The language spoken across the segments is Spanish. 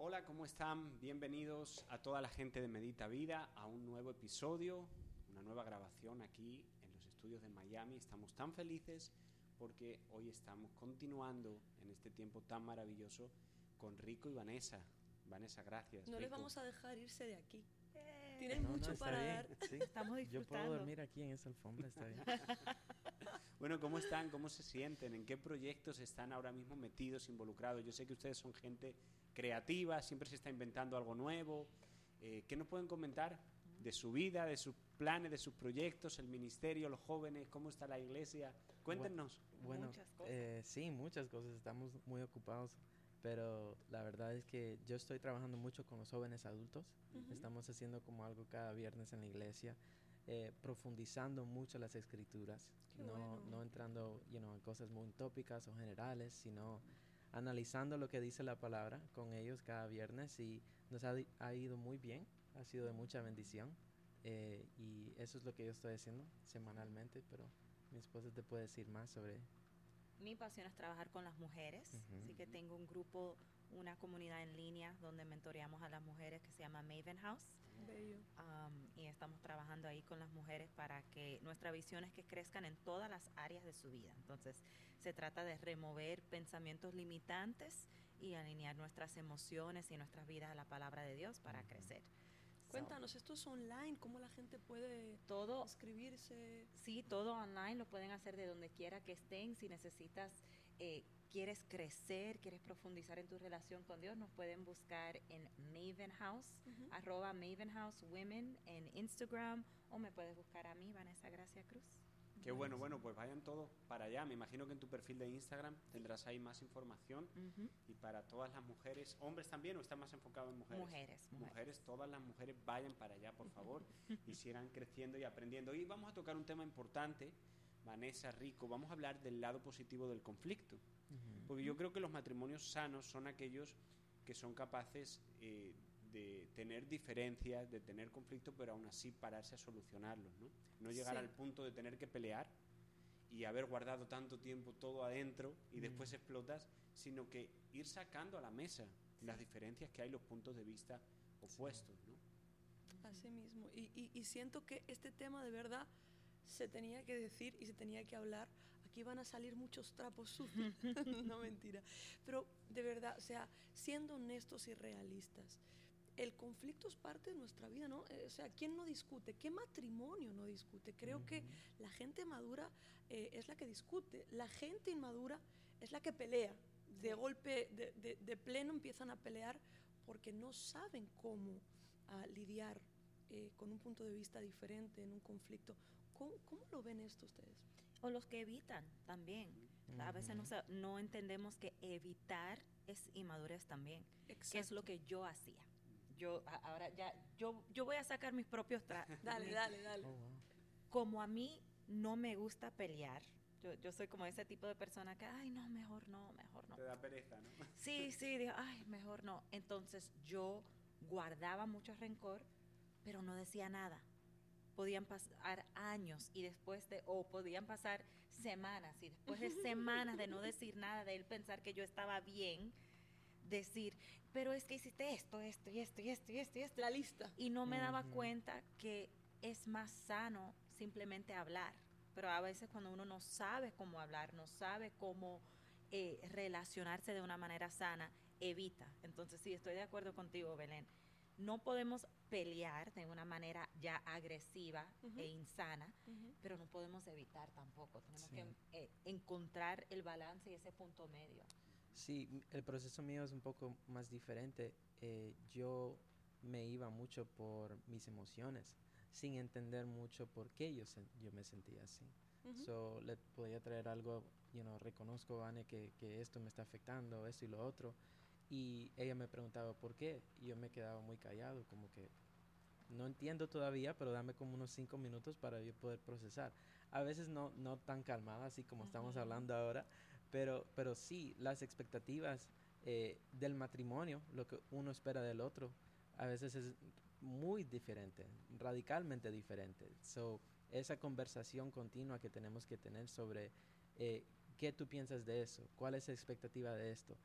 Hola, ¿cómo están? Bienvenidos a toda la gente de Medita Vida a un nuevo episodio, una nueva grabación aquí en los estudios de Miami. Estamos tan felices porque hoy estamos continuando en este tiempo tan maravilloso con Rico y Vanessa. Vanessa, gracias. No les Rico. vamos a dejar irse de aquí. Eh, Tienen no, no, mucho está para bien, dar. sí. Estamos Yo disfrutando. puedo dormir aquí en esa alfombra, está bien. Bueno, ¿cómo están? ¿Cómo se sienten? ¿En qué proyectos están ahora mismo metidos, involucrados? Yo sé que ustedes son gente creativa, siempre se está inventando algo nuevo. Eh, ¿Qué nos pueden comentar de su vida, de sus planes, de sus proyectos, el ministerio, los jóvenes, cómo está la iglesia? Cuéntenos. Bueno, Muchas cosas. eh, sí, muchas cosas. Estamos muy ocupados, pero la verdad es que yo estoy trabajando mucho con los jóvenes adultos. Ujú. Estamos haciendo como algo cada viernes en la iglesia, eh, profundizando mucho las escrituras, no, bueno. no entrando you know, en cosas muy tópicas o generales, sino analizando lo que dice la palabra con ellos cada viernes y nos ha, ha ido muy bien, ha sido de mucha bendición eh, y eso es lo que yo estoy haciendo semanalmente, pero mi esposa te puede decir más sobre... Mi pasión es trabajar con las mujeres, Ujú. así que tengo un grupo, una comunidad en línea donde mentoreamos a las mujeres que se llama Maven House Bello. um, y estamos trabajando ahí con las mujeres para que nuestra visión es que crezcan en todas las áreas de su vida. Entonces se trata de remover pensamientos limitantes y alinear nuestras emociones y nuestras vidas a la palabra de Dios para crecer. Cuéntanos, esto es online, ¿cómo la gente puede todo inscribirse? Sí, todo online lo pueden hacer de donde quiera que estén. Si necesitas, eh, quieres crecer, quieres profundizar en tu relación con Dios, nos pueden buscar en Maven House, arroba Maven House Women en Instagram, o me puedes buscar a mí, Vanessa Gracia Cruz. Qué bueno, bueno, pues vayan todos para allá. Me imagino que en tu perfil de Instagram tendrás ahí más información. Y para todas las mujeres, hombres también, o está más enfocado en mujeres? Mujeres, mujeres. Mujeres, todas las mujeres vayan para allá, por favor, y sigan creciendo y aprendiendo. Y vamos a tocar un tema importante, Vanessa, Rico, vamos a hablar del lado positivo del conflicto. Porque yo creo que los matrimonios sanos son aquellos que son capaces eh, de tener diferencias, de tener conflictos, pero aún así pararse a solucionarlos, ¿no? No llegar Sí. al punto de tener que pelear y haber guardado tanto tiempo todo adentro y después explotas, sino que ir sacando a la mesa las diferencias que hay, los puntos de vista opuestos, ¿no? Así mismo. Y, y- y siento que este tema de verdad se tenía que decir y se tenía que hablar. Aquí van a salir muchos trapos sucios. no mentira. Pero de verdad, o sea, siendo honestos y realistas, el conflicto es parte de nuestra vida, ¿no? Eh, o sea, ¿quién no discute? ¿Qué matrimonio no discute? Creo que la gente madura eh, es la que discute. La gente inmadura es la que pelea. De golpe, de, de- de pleno empiezan a pelear porque no saben cómo ah, lidiar eh, con un punto de vista diferente en un conflicto. ¿Cómo, cómo lo ven esto ustedes? O los que evitan también. A veces no, no entendemos que evitar es inmadurez también. Que es Exacto. lo que yo hacía. Yo ahora ya, yo, yo voy a sacar mis propios tra Dale, dale, dale. Oh, wow. como a mí no me gusta pelear, yo, yo soy como ese tipo de persona que, ay, no, mejor no, mejor no. Te da pereza, ¿no? Sí, sí, digo, ay, mejor no. Entonces yo guardaba mucho rencor, pero no decía nada. Podían pasar años y después de, o podían pasar semanas y después de semanas de no decir nada, de él pensar que yo estaba bien, decir, pero es que hiciste esto, esto y esto y esto y esto y esto La lista. y no me daba cuenta que es más sano simplemente hablar. Pero a veces cuando uno no sabe cómo hablar, no sabe cómo eh, relacionarse de una manera sana, evita. Entonces sí, estoy de acuerdo contigo, Belén. No podemos pelear de una manera ya agresiva e insana, pero no podemos evitar tampoco. Tenemos Sí. que eh, encontrar el balance y ese punto medio. Sí, el proceso mío es un poco más diferente. Eh, yo me iba mucho por mis emociones, sin entender mucho por qué yo, sen- yo me sentía así. Ujú. So, le podía traer algo, you know, reconozco, Vane, que, que esto me está afectando, esto y lo otro. Y ella me preguntaba por qué. Y yo me quedaba muy callado, como que no entiendo todavía, pero dame como unos cinco minutos para yo poder procesar. A veces no, no tan calmada, así como estamos Ujú. hablando ahora, pero, pero sí, las expectativas eh, del matrimonio, lo que uno espera del otro, a veces es muy diferente, radicalmente diferente. So, esa conversación continua que tenemos que tener sobre eh, qué tú piensas de eso, cuál es la expectativa de esto,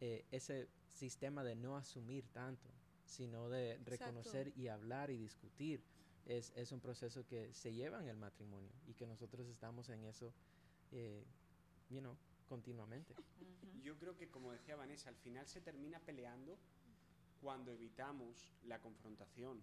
eh, ese sistema de no asumir tanto, sino de reconocer y hablar y discutir. Es, es, un proceso que se lleva en el matrimonio y que nosotros estamos en eso, eh, you know, continuamente. Yo creo que, como decía Vanessa, al final se termina peleando cuando evitamos la confrontación.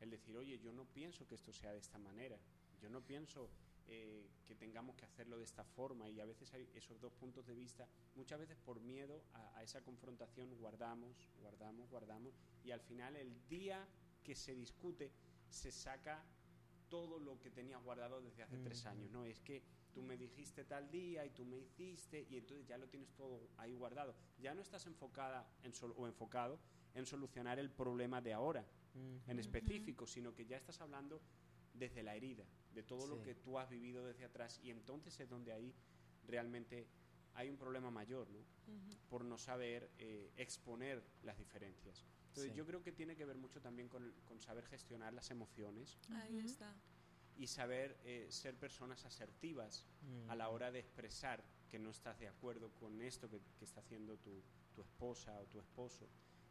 El decir, oye, yo no pienso que esto sea de esta manera, yo no pienso eh, que tengamos que hacerlo de esta forma y a veces hay esos dos puntos de vista, muchas veces por miedo a, a esa confrontación guardamos, guardamos, guardamos. Y al final el día que se discute se saca todo lo que tenías guardado desde hace tres años, ¿no? Es que tú me dijiste tal día y tú me hiciste y entonces ya lo tienes todo ahí guardado. Ya no estás enfocada en o enfocado en solucionar el problema de ahora en específico, sino que ya estás hablando desde la herida, de todo lo que tú has vivido desde atrás y entonces es donde ahí realmente hay un problema mayor, ¿no? Por no saber eh, exponer las diferencias. Entonces yo creo que tiene que ver mucho también con, con saber gestionar las emociones. Ahí está y saber eh, ser personas asertivas a la hora de expresar que no estás de acuerdo con esto que, está haciendo tu, tu, esposa o tu esposo.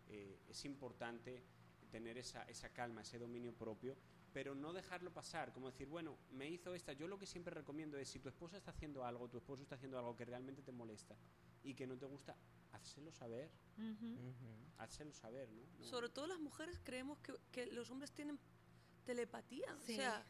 Eh, es importante tener esa, esa calma, ese dominio propio, pero no dejarlo pasar, como decir, bueno, me hizo esta. Yo lo que siempre recomiendo es, si tu esposa está haciendo algo, tu esposo está haciendo algo que realmente te molesta y que no te gusta, házelo saber. Uh saber, ¿no? Sobre todo las mujeres creemos que, que los hombres tienen telepatía. O sea,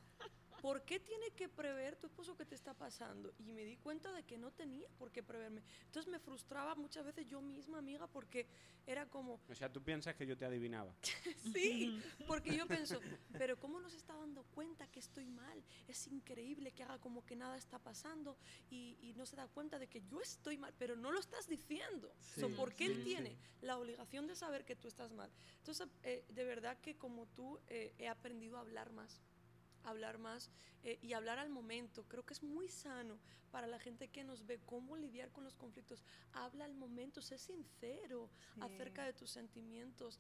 ¿por qué tiene que prever tu esposo que te está pasando? Y me di cuenta de que no tenía por qué preverme. Entonces me frustraba muchas veces yo misma, amiga, porque era como... O sea, tú piensas que yo te adivinaba. sí, porque yo pienso, pero ¿cómo no se está dando cuenta que estoy mal? Es increíble que haga como que nada está pasando y, no se da cuenta de que yo estoy mal, pero no lo estás diciendo. Sí, ¿Por qué él tiene la obligación de saber que tú estás mal? Entonces, eh, de verdad que como tú eh, he aprendido a hablar más hablar más eh, y hablar al momento. Creo que es muy sano para la gente que nos ve cómo lidiar con los conflictos. Habla al momento, sé sincero acerca de tus sentimientos.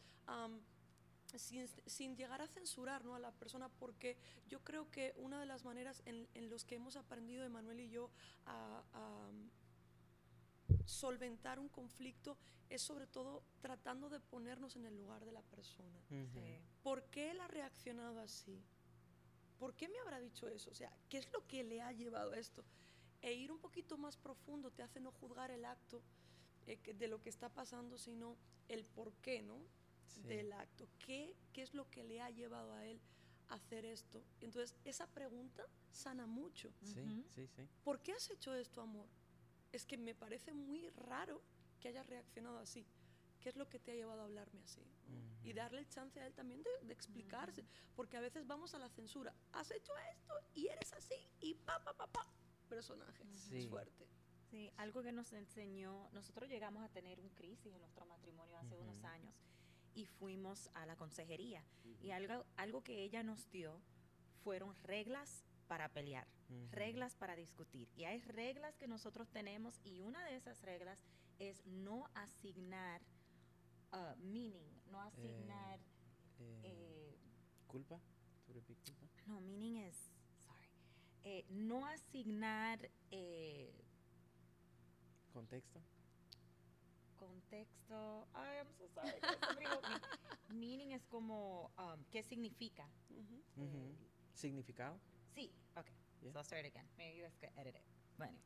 sin, llegar a censurar ¿no? a la persona, porque yo creo que una de las maneras en, en los que hemos aprendido, Emanuel y yo, a, solventar un conflicto es sobre todo tratando de ponernos en el lugar de la persona. ¿Por qué él ha reaccionado así? ¿Por qué me habrá dicho eso? O sea, ¿qué es lo que le ha llevado a esto? E ir un poquito más profundo te hace no juzgar el acto eh, de lo que está pasando, sino el por qué, ¿no? Del acto. ¿Qué, ¿Qué es lo que le ha llevado a él a hacer esto? Entonces, esa pregunta sana mucho. Sí, sí, sí. ¿Por qué has hecho esto, amor? Es que me parece muy raro que hayas reaccionado así. ¿Qué es lo que te ha llevado a hablarme así? Y darle el chance a él también de, explicarse, porque a veces vamos a la censura, has hecho esto y eres así y pa, pa, pa, pa, personaje, es fuerte. Sí, algo que nos enseñó, nosotros llegamos a tener un crisis en nuestro matrimonio hace unos años y fuimos a la consejería. Y algo, algo que ella nos dio fueron reglas para pelear, reglas para discutir. Y hay reglas que nosotros tenemos y una de esas reglas es no asignar uh, meaning, no asignar... Eh, eh, ¿Culpa? culpa? No, meaning es, sorry, eh, no asignar... ¿Contexto? Contexto, I am so sorry. meaning es como, um, ¿qué significa? ¿Significado? Sí, ok. So I'll start again. Maybe you guys can edit it. Bueno,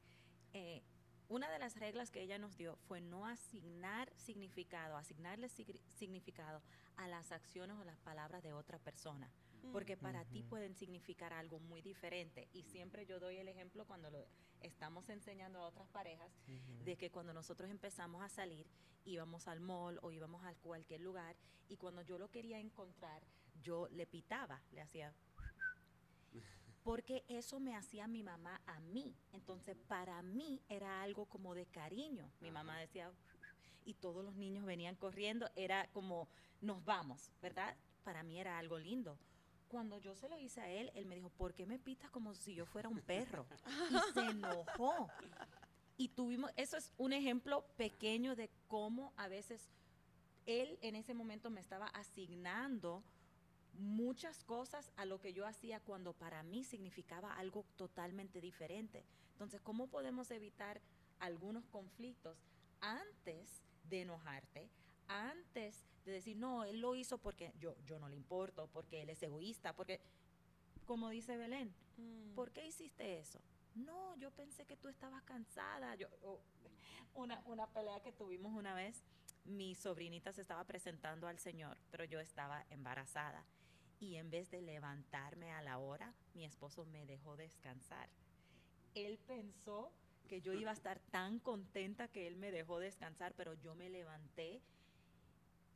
eh, una de las reglas que ella nos dio fue no asignar significado, asignarle significado a las acciones o las palabras de otra persona, porque para ti pueden significar algo muy diferente. Y siempre yo doy el ejemplo cuando lo estamos enseñando a otras parejas, de que cuando nosotros empezamos a salir, íbamos al mall o íbamos a cualquier lugar, y cuando yo lo quería encontrar, yo le pitaba, le hacía porque eso me hacía mi mamá a mí. Entonces, para mí era algo como de cariño. Mi mamá decía, y todos los niños venían corriendo, era como, nos vamos, ¿verdad? Para mí era algo lindo. Cuando yo se lo hice a él, él me dijo, ¿por qué me pitas como si yo fuera un perro? Y se enojó. Y tuvimos, eso es un ejemplo pequeño de cómo a veces él en ese momento me estaba asignando muchas cosas a lo que yo hacía cuando para mí significaba algo totalmente diferente. Entonces, ¿cómo podemos evitar algunos conflictos antes de enojarte, antes de decir, no, él lo hizo porque yo, yo no le importo, porque él es egoísta, porque, como dice Belén, Mm. ¿por qué hiciste eso? No, yo pensé que tú estabas cansada. Yo, oh, una, una pelea que tuvimos una vez, mi sobrinita se estaba presentando al Señor, pero yo estaba embarazada. Y en vez de levantarme a la hora, mi esposo me dejó descansar. Él pensó que yo iba a estar tan contenta que él me dejó descansar, pero yo me levanté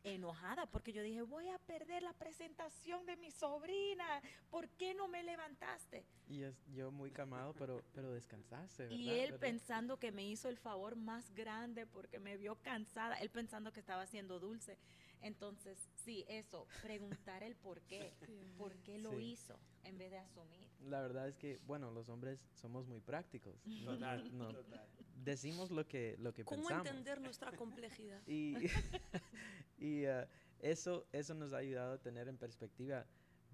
enojada porque yo dije, voy a perder la presentación de mi sobrina, ¿por qué no me levantaste? Y es, yo muy calmado, pero, pero descansaste, ¿verdad? Y él ¿Verdad? pensando que me hizo el favor más grande porque me vio cansada, él pensando que estaba siendo dulce. Entonces, sí, eso, preguntar el por qué, por qué lo Sí. hizo en vez de asumir. La verdad es que, bueno, los hombres somos muy prácticos. No- Total, no- total. decimos lo que, lo que ¿Cómo pensamos. entender nuestra complejidad? Y, y eh, eso, eso nos ha ayudado a tener en perspectiva,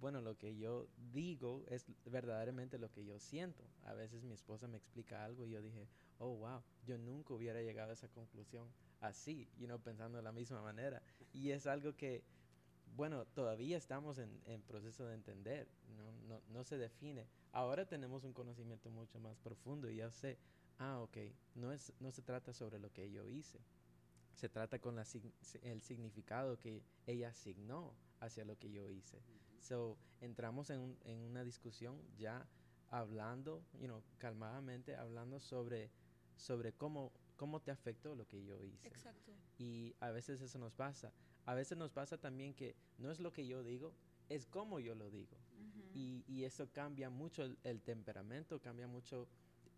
bueno, lo que yo digo es verdaderamente lo que yo siento. A veces mi esposa me explica algo y yo dije, oh, wow, yo nunca hubiera llegado a esa conclusión así, y no pensando de la misma manera. Y es algo que, bueno, todavía estamos en, proceso de entender, no, se define. Ahora tenemos un conocimiento mucho más profundo y ya sé, ah, ok, no, se trata sobre lo que yo hice, se trata con la, el significado que ella asignó hacia lo que yo hice. So, entramos en, un- en una discusión ya hablando, you know, calmadamente, hablando sobre, sobre cómo, cómo te afectó lo que yo hice. Exacto. Y a veces eso nos pasa. A veces nos pasa también que no es lo que yo digo, es cómo yo lo digo. Y, y eso cambia mucho el, el temperamento, cambia mucho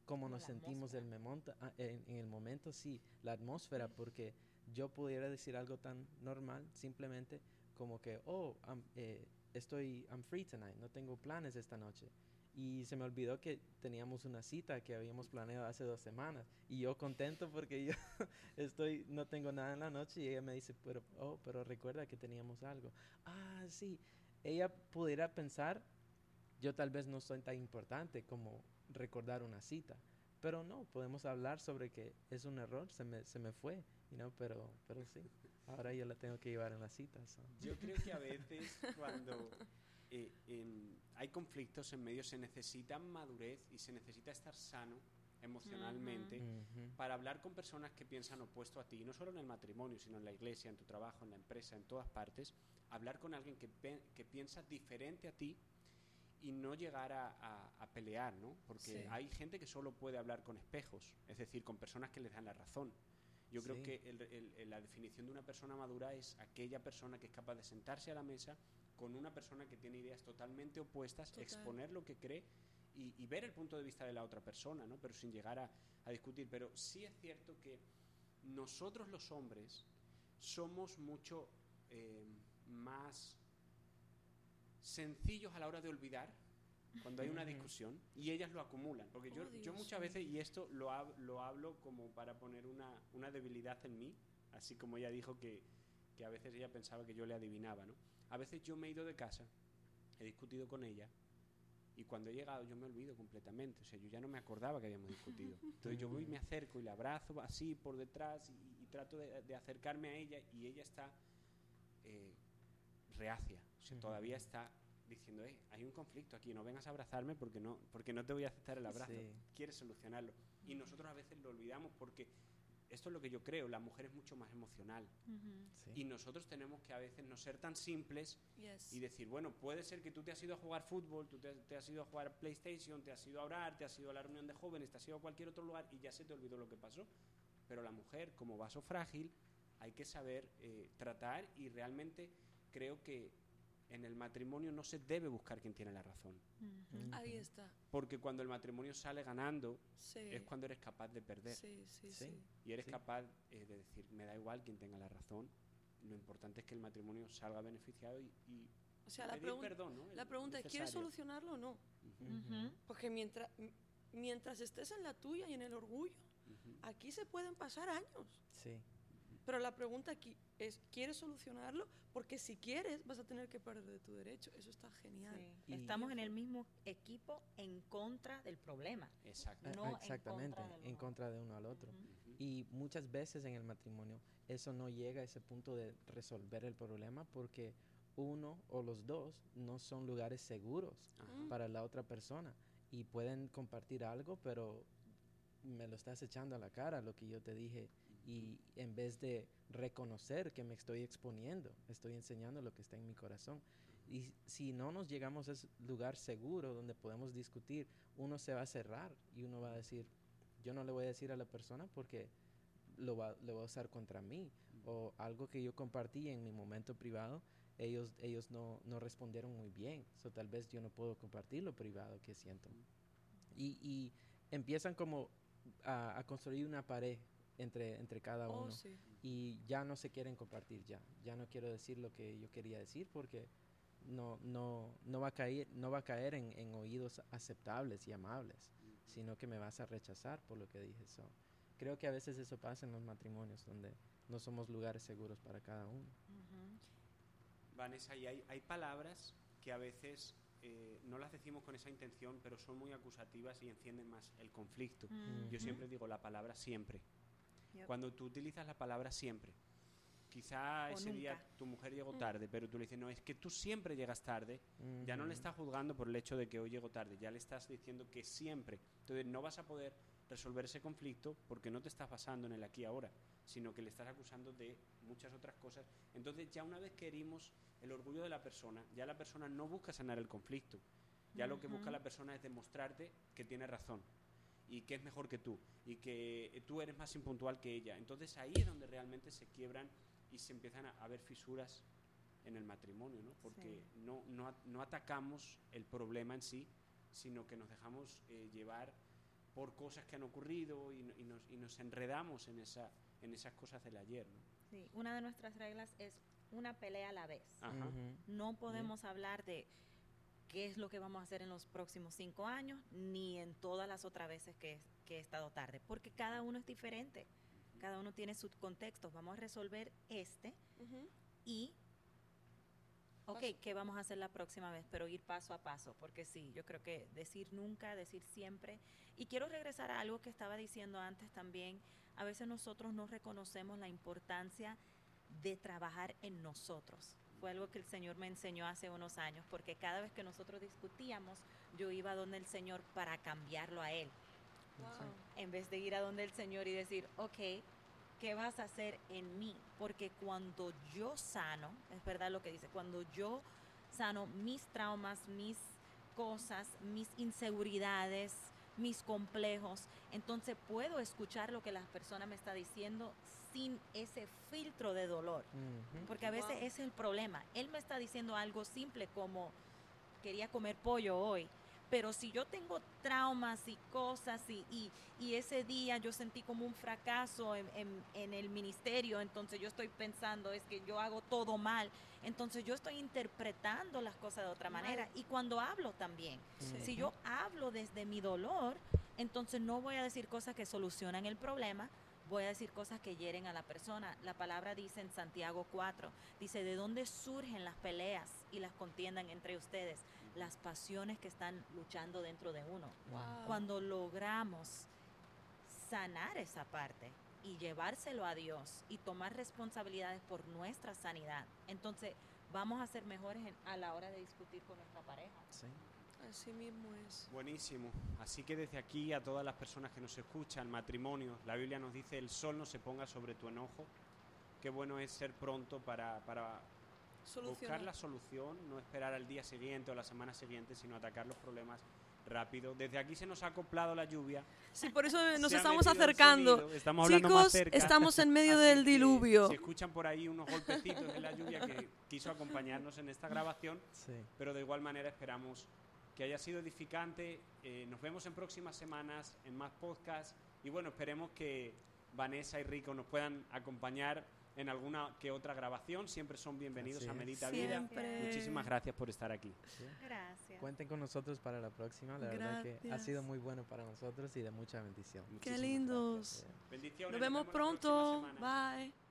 cómo nos la sentimos del memento- ah, en, en el momento, sí, la atmósfera, porque yo pudiera decir algo tan normal, simplemente como que, oh, eh, estoy, I'm free tonight, no tengo planes esta noche. Y se me olvidó que teníamos una cita que habíamos planeado hace dos semanas. Y yo contento porque yo estoy, no tengo nada en la noche y ella me dice, pero, oh, pero recuerda que teníamos algo. Ah, sí. Ella pudiera pensar, yo tal vez no soy tan importante como recordar una cita. Pero no, podemos hablar sobre que es un error, se me, se me fue, you know, pero, pero sí. Ahora yo la tengo que llevar en la cita. so. Yo creo que a veces cuando eh, en- hay conflictos en medio se necesita madurez y se necesita estar sano emocionalmente Ujú. para hablar con personas que piensan opuesto a ti, no solo en el matrimonio, sino en la iglesia, en tu trabajo, en la empresa, en todas partes, hablar con alguien que, que piensa diferente a ti y no llegar a, a- a pelear, ¿no? Porque Sí. hay gente que solo puede hablar con espejos, es decir, con personas que les dan la razón. Yo creo Sí. que el- el- el- la definición de una persona madura es aquella persona que es capaz de sentarse a la mesa con una persona que tiene ideas totalmente opuestas, Total. exponer lo que cree y, y ver el punto de vista de la otra persona, ¿no? Pero sin llegar a, a discutir. Pero sí es cierto que nosotros los hombres somos mucho eh, más sencillos a la hora de olvidar cuando hay una discusión y ellas lo acumulan. Porque yo, Oh, yo muchas veces, y esto lo, hab- lo hablo como para poner una, una debilidad en mí, así como ella dijo que, que a veces ella pensaba que yo le adivinaba, ¿no? A veces yo me he ido de casa, he discutido con ella y cuando he llegado yo me olvido completamente, o sea, yo ya no me acordaba que habíamos discutido. Entonces yo voy y me acerco y la abrazo así por detrás y, y trato de, de acercarme a ella y ella está eh, reacia, o sea, todavía está diciendo, "Eh, hay un conflicto aquí, no vengas a abrazarme porque no, porque no te voy a aceptar el abrazo, Sí. quieres solucionarlo. Y nosotros a veces lo olvidamos porque esto es lo que yo creo, la mujer es mucho más emocional Sí. y nosotros tenemos que a veces no ser tan simples Yes. y decir, bueno, puede ser que tú te has ido a jugar fútbol, tú te, te has ido a jugar PlayStation, te has ido a orar, te has ido a la reunión de jóvenes, te has ido a cualquier otro lugar y ya se te olvidó lo que pasó. Pero la mujer, como vaso frágil, hay que saber eh, tratar y realmente creo que en el matrimonio no se debe buscar quien tiene la razón. Ahí está. Porque cuando el matrimonio sale ganando Sí. es cuando eres capaz de perder. Sí, sí, Sí. sí. Y eres Sí. capaz eh, de decir, me da igual quien tenga la razón, lo importante es que el matrimonio salga beneficiado y, y O sea, la, pregun- perdón, ¿no? la pregunta es, ¿quieres solucionarlo o no? Porque mientras, estés en la tuya y en el orgullo, aquí se pueden pasar años. Sí. Pero la pregunta aquí es, ¿quieres solucionarlo? Porque si quieres, vas a tener que perder de tu derecho. Eso está genial. Sí. Estamos en el mismo equipo en contra del problema. Exacto. En Exactamente, contra en contra de uno al otro. Y muchas veces en el matrimonio eso no llega a ese punto de resolver el problema porque uno o los dos no son lugares seguros Ajá. para la otra persona y pueden compartir algo, pero me lo estás echando a la cara lo que yo te dije y en vez de reconocer que me estoy exponiendo, estoy enseñando lo que está en mi corazón. Y si no nos llegamos a ese lugar seguro donde podemos discutir, uno se va a cerrar y uno va a decir, yo no le voy a decir a la persona porque lo va, a usar contra mí. O algo que yo compartí en mi momento privado, ellos, ellos no, no respondieron muy bien. So, tal vez yo no puedo compartir lo privado que siento. Y, y empiezan como a, a construir una pared entre, entre cada Oh, uno sí. y ya no se quieren compartir ya. Ya no quiero decir lo que yo quería decir porque no, no, no va a caer, no va a caer en, en oídos aceptables y amables, sino que me vas a rechazar por lo que dije. So, creo que a veces eso pasa en los matrimonios donde no somos lugares seguros para cada uno. Ujú. Vanessa, y hay, hay palabras que a veces eh, no las decimos con esa intención, pero son muy acusativas y encienden más el conflicto. Yo Ujú. siempre digo la palabra siempre. Yep. Cuando tú utilizas la palabra siempre, quizá O ese día tu mujer llegó Mm. tarde, pero tú le dices, no, es que tú siempre llegas tarde, ya no le estás juzgando por el hecho de que hoy llego tarde, ya le estás diciendo que siempre. Entonces no vas a poder resolver ese conflicto porque no te estás basando en el aquí y ahora, sino que le estás acusando de muchas otras cosas. Entonces ya una vez que herimos el orgullo de la persona, ya la persona no busca sanar el conflicto. Ya lo que busca la persona es demostrarte que tiene razón y que es mejor que tú y que tú eres más impuntual que ella. Entonces ahí es donde realmente se quiebran y se empiezan a, a ver fisuras en el matrimonio, ¿no? Porque no, no, a- no atacamos el problema en sí, sino que nos dejamos eh, llevar por cosas que han ocurrido y, no- y nos, y nos enredamos en, esa, en esas cosas del ayer, ¿no? Sí, una de nuestras reglas es una pelea a la vez. Ajá. Ujú. No podemos hablar de qué es lo que vamos a hacer en los próximos cinco años, ni en todas las otras veces que, que he estado tarde, porque cada uno es diferente, cada uno tiene sus contextos. Vamos a resolver este y, ok, Paso. ¿qué vamos a hacer la próxima vez? Pero ir paso a paso, porque sí, yo creo que decir nunca, decir siempre. Y quiero regresar a algo que estaba diciendo antes también. A veces nosotros no reconocemos la importancia de trabajar en nosotros. Fue algo que el Señor me enseñó hace unos años, porque cada vez que nosotros discutíamos, yo iba donde el Señor para cambiarlo a Él Wow. en vez de ir a donde el Señor y decir, ok, ¿qué vas a hacer en mí? Porque cuando yo sano, es verdad lo que dice, cuando yo sano mis traumas, mis cosas, mis inseguridades, mis complejos, entonces puedo escuchar lo que la persona me está diciendo sin ese filtro de dolor. Porque a veces Wow. ese es el problema. Él me está diciendo algo simple como quería comer pollo hoy. Pero si yo tengo traumas y cosas y, y, y ese día yo sentí como un fracaso en, en- en el ministerio, entonces yo estoy pensando es que yo hago todo mal, entonces yo estoy interpretando las cosas de otra manera. Y cuando hablo también, Sí. si yo hablo desde mi dolor, entonces no voy a decir cosas que solucionan el problema, voy a decir cosas que hieren a la persona. La palabra dice en Santiago 4, dice, ¿de dónde surgen las peleas y las contiendan entre ustedes? Las pasiones que están luchando dentro de uno. Wow. Cuando logramos sanar esa parte y llevárselo a Dios y tomar responsabilidades por nuestra sanidad, entonces vamos a ser mejores en- a la hora de discutir con nuestra pareja. Sí. Así mismo es. Buenísimo. Así que desde aquí a todas las personas que nos escuchan, matrimonio, la Biblia nos dice, el sol no se ponga sobre tu enojo. Qué bueno es ser pronto para, para buscar la solución, no esperar al día siguiente o la semana siguiente, sino atacar los problemas rápido. Desde aquí se nos ha acoplado la lluvia. Sí, por eso nos se estamos acercando. Estamos hablando más Chicos, cerca. estamos en medio Así del diluvio. Si escuchan por ahí unos golpecitos de la lluvia que quiso acompañarnos en esta grabación, Sí. pero de igual manera esperamos que haya sido edificante. Eh, nos vemos en próximas semanas en más podcasts y bueno, esperemos que Vanessa y Rico nos puedan acompañar en alguna que otra grabación. Siempre son bienvenidos Así a. Medita Vida. Muchísimas gracias por estar aquí. sí. Gracias. Cuenten con nosotros para la próxima. La verdad que ha Gracias. sido muy bueno para nosotros y de mucha bendición. Qué Muchísimas lindos. Sí. Bendiciones. Nos vemos la próxima pronto. Bye.